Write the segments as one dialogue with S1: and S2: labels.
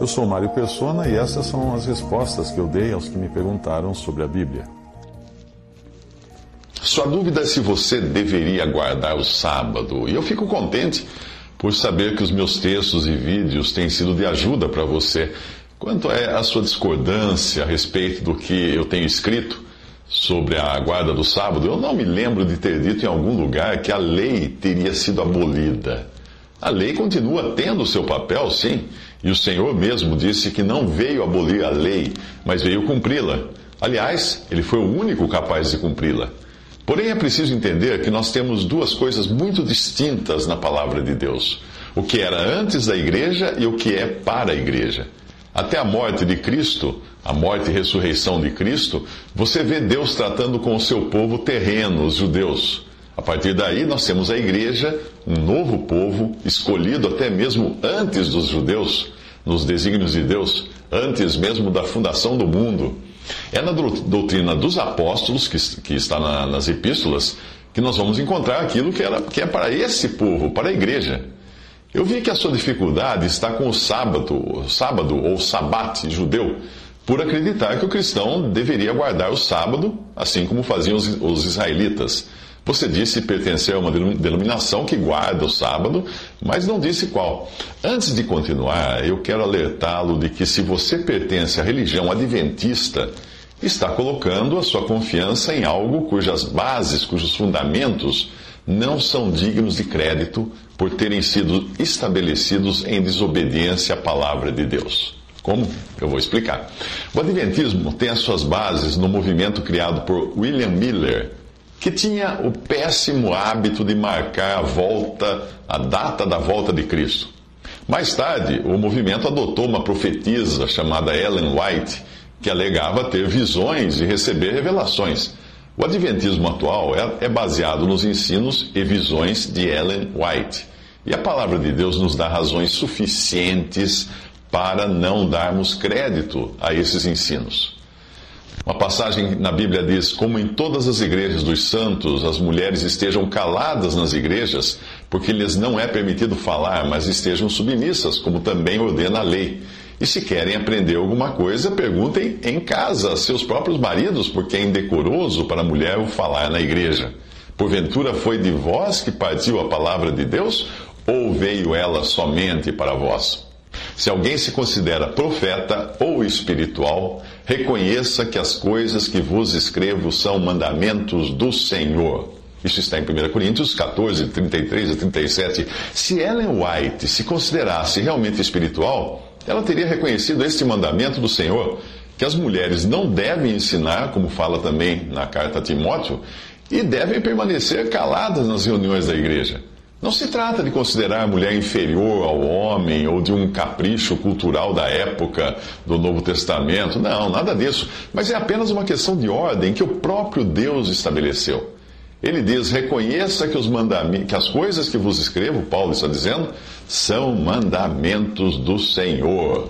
S1: Eu sou Mário Persona e essas são as respostas que eu dei aos que me perguntaram sobre a Bíblia.
S2: Sua dúvida é se você deveria guardar o sábado. E eu fico contente por saber que os meus textos e vídeos têm sido de ajuda para você. Quanto é a sua discordância a respeito do que eu tenho escrito sobre a guarda do sábado, eu não me lembro de ter dito em algum lugar que a lei teria sido abolida. A lei continua tendo seu papel, sim, e o Senhor mesmo disse que não veio abolir a lei, mas veio cumpri-la. Aliás, ele foi o único capaz de cumpri-la. Porém, é preciso entender que nós temos duas coisas muito distintas na palavra de Deus: o que era antes da igreja e o que é para a igreja. Até a morte de Cristo, a morte e ressurreição de Cristo, você vê Deus tratando com o seu povo terreno, os judeus. A partir daí, nós temos a igreja, um novo povo, escolhido até mesmo antes dos judeus, nos desígnios de Deus, antes mesmo da fundação do mundo. É na doutrina dos apóstolos, que, que está na, nas epístolas, que nós vamos encontrar aquilo que, que é para esse povo, para a igreja. Eu vi que a sua dificuldade está com o sábado, sábado ou sabate judeu, por acreditar que o cristão deveria guardar o sábado, assim como faziam os, os israelitas. Você disse pertencer a uma denominação que guarda o sábado, mas não disse qual. Antes de continuar, eu quero alertá-lo de que se você pertence à religião adventista, está colocando a sua confiança em algo cujas bases, cujos fundamentos não são dignos de crédito por terem sido estabelecidos em desobediência à palavra de Deus. Como? Eu vou explicar. O Adventismo tem as suas bases no movimento criado por William Miller que tinha o péssimo hábito de marcar a volta, a data da volta de Cristo. Mais tarde, o movimento adotou uma profetisa chamada Ellen White, que alegava ter visões e receber revelações. O Adventismo atual é, é baseado nos ensinos e visões de Ellen White. E a palavra de Deus nos dá razões suficientes para não darmos crédito a esses ensinos. Uma passagem na Bíblia diz: Como em todas as igrejas dos santos, as mulheres estejam caladas nas igrejas, porque lhes não é permitido falar, mas estejam submissas, como também ordena a lei. E se querem aprender alguma coisa, perguntem em casa a seus próprios maridos, porque é indecoroso para a mulher o falar na igreja. Porventura foi de vós que partiu a palavra de Deus, ou veio ela somente para vós? Se alguém se considera profeta ou espiritual, reconheça que as coisas que vos escrevo são mandamentos do Senhor. Isso está em 1 Coríntios 14, 33 a 37. Se Ellen White se considerasse realmente espiritual, ela teria reconhecido este mandamento do Senhor, que as mulheres não devem ensinar, como fala também na carta a Timóteo, e devem permanecer caladas nas reuniões da igreja. Não se trata de considerar a mulher inferior ao homem ou de um capricho cultural da época do Novo Testamento. Não, nada disso. Mas é apenas uma questão de ordem que o próprio Deus estabeleceu. Ele diz: reconheça que, os que as coisas que vos escrevo, Paulo está dizendo, são mandamentos do Senhor.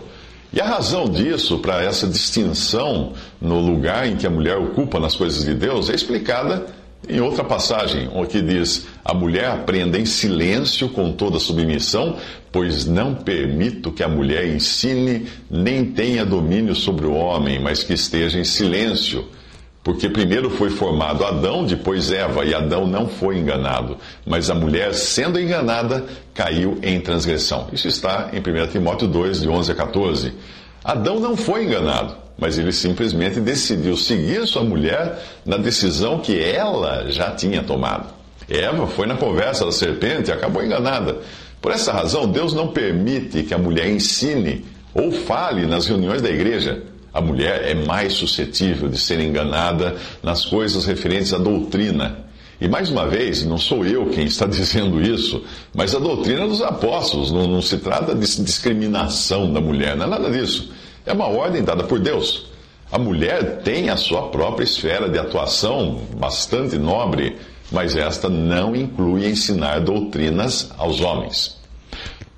S2: E a razão disso, para essa distinção no lugar em que a mulher ocupa nas coisas de Deus, é explicada em outra passagem, que diz: A mulher aprenda em silêncio com toda submissão, pois não permito que a mulher ensine nem tenha domínio sobre o homem, mas que esteja em silêncio. Porque primeiro foi formado Adão, depois Eva, e Adão não foi enganado. Mas a mulher, sendo enganada, caiu em transgressão. Isso está em 1 Timóteo 2, de 11 a 14. Adão não foi enganado mas ele simplesmente decidiu seguir sua mulher na decisão que ela já tinha tomado. Eva foi na conversa da serpente e acabou enganada. Por essa razão, Deus não permite que a mulher ensine ou fale nas reuniões da igreja. A mulher é mais suscetível de ser enganada nas coisas referentes à doutrina. E mais uma vez, não sou eu quem está dizendo isso, mas a doutrina dos apóstolos. Não, não se trata de discriminação da mulher, não é nada disso. É uma ordem dada por Deus. A mulher tem a sua própria esfera de atuação bastante nobre, mas esta não inclui ensinar doutrinas aos homens.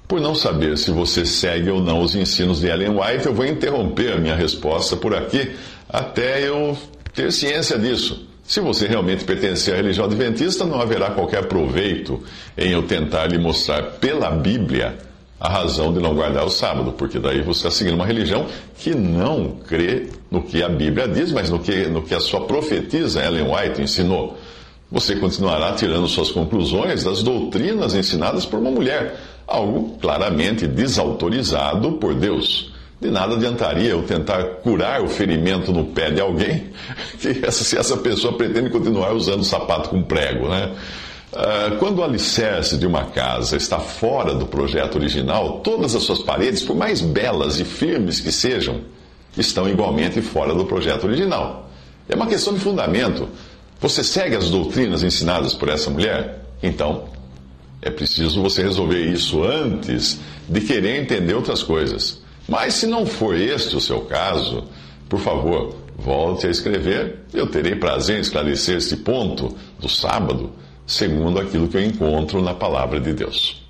S2: Por não saber se você segue ou não os ensinos de Ellen White, eu vou interromper a minha resposta por aqui até eu ter ciência disso. Se você realmente pertencer à religião adventista, não haverá qualquer proveito em eu tentar lhe mostrar pela Bíblia a razão de não guardar o sábado, porque daí você está seguindo uma religião que não crê no que a Bíblia diz, mas no que, no que a sua profetisa Ellen White ensinou. Você continuará tirando suas conclusões das doutrinas ensinadas por uma mulher, algo claramente desautorizado por Deus. De nada adiantaria eu tentar curar o ferimento no pé de alguém essa, se essa pessoa pretende continuar usando sapato com prego, né? Uh, quando o alicerce de uma casa está fora do projeto original, todas as suas paredes, por mais belas e firmes que sejam, estão igualmente fora do projeto original. É uma questão de fundamento. Você segue as doutrinas ensinadas por essa mulher? Então, é preciso você resolver isso antes de querer entender outras coisas. Mas se não for este o seu caso, por favor, volte a escrever. Eu terei prazer em esclarecer este ponto do sábado, segundo aquilo que eu encontro na palavra de Deus.